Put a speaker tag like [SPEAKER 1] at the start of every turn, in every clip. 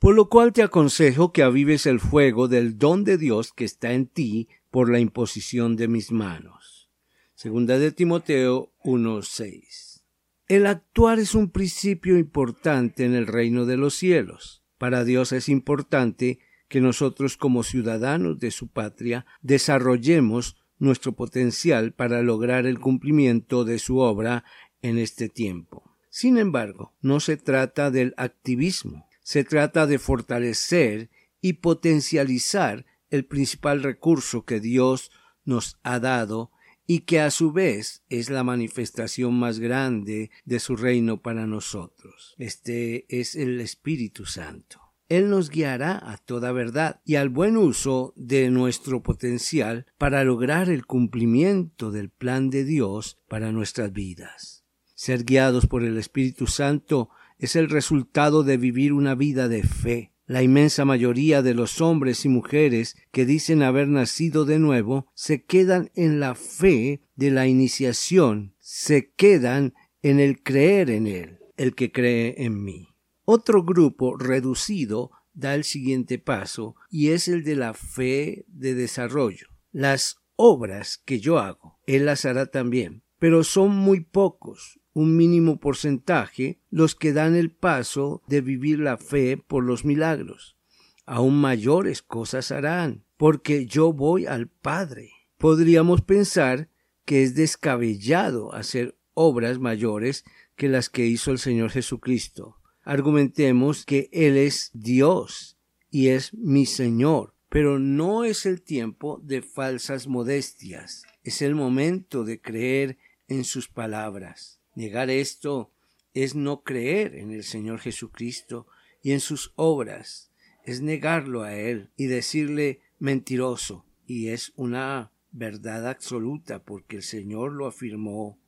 [SPEAKER 1] Por lo cual te aconsejo que avives el fuego del don de Dios que está en ti por la imposición de mis manos. Segunda de Timoteo 1:6. El actuar es un principio importante en el reino de los cielos. Para Dios es importante que nosotros como ciudadanos de su patria desarrollemos nuestro potencial para lograr el cumplimiento de su obra en este tiempo. Sin embargo, no se trata del activismo, se trata de fortalecer y potencializar el principal recurso que Dios nos ha dado y que a su vez es la manifestación más grande de su reino para nosotros. Este es el Espíritu Santo. Él nos guiará a toda verdad y al buen uso de nuestro potencial para lograr el cumplimiento del plan de Dios para nuestras vidas. Ser guiados por el Espíritu Santo es el resultado de vivir una vida de fe. La inmensa mayoría de los hombres y mujeres que dicen haber nacido de nuevo se quedan en la fe de la iniciación, se quedan en el creer en Él, el que cree en mí. Otro grupo reducido da el siguiente paso y es el de la fe de desarrollo. Las obras que yo hago, Él las hará también, pero son muy pocos, un mínimo porcentaje los que dan el paso de vivir la fe por los milagros. Aún mayores cosas harán, porque yo voy al Padre. Podríamos pensar que es descabellado hacer obras mayores que las que hizo el Señor Jesucristo. Argumentemos que Él es Dios y es mi Señor, pero no es el tiempo de falsas modestias, es el momento de creer en sus palabras. Negar esto es no creer en el Señor Jesucristo y en sus obras, es negarlo a Él y decirle mentiroso, y es una verdad absoluta porque el Señor lo afirmó.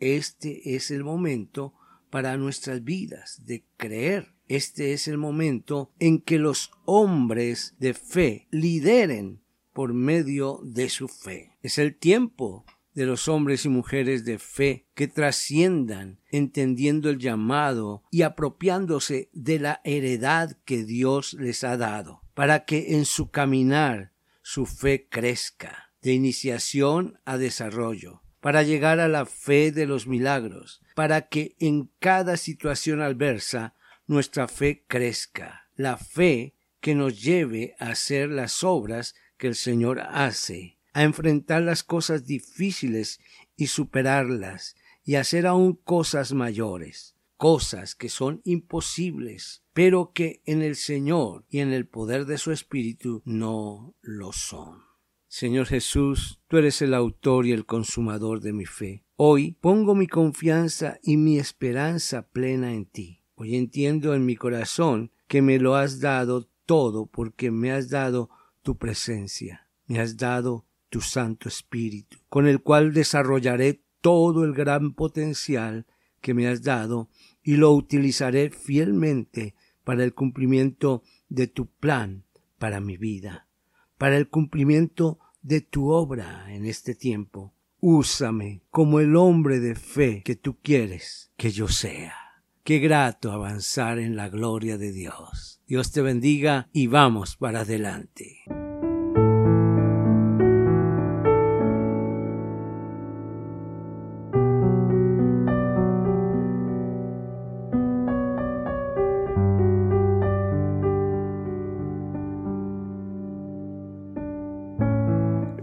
[SPEAKER 1] Este es el momento para nuestras vidas de creer. Este es el momento en que los hombres de fe lideren por medio de su fe. Es el tiempo de los hombres y mujeres de fe que trasciendan entendiendo el llamado y apropiándose de la heredad que Dios les ha dado, para que en su caminar su fe crezca, de iniciación a desarrollo, para llegar a la fe de los milagros, para que en cada situación adversa nuestra fe crezca, la fe que nos lleve a hacer las obras que el Señor hace a enfrentar las cosas difíciles y superarlas y hacer aún cosas mayores, cosas que son imposibles, pero que en el Señor y en el poder de su Espíritu no lo son. Señor Jesús, tú eres el autor y el consumador de mi fe. Hoy pongo mi confianza y mi esperanza plena en ti. Hoy entiendo en mi corazón que me lo has dado todo porque me has dado tu presencia, me has dado tu Santo Espíritu, con el cual desarrollaré todo el gran potencial que me has dado y lo utilizaré fielmente para el cumplimiento de tu plan para mi vida, para el cumplimiento de tu obra en este tiempo. Úsame como el hombre de fe que tú quieres que yo sea. Qué grato avanzar en la gloria de Dios. Dios te bendiga y vamos para adelante.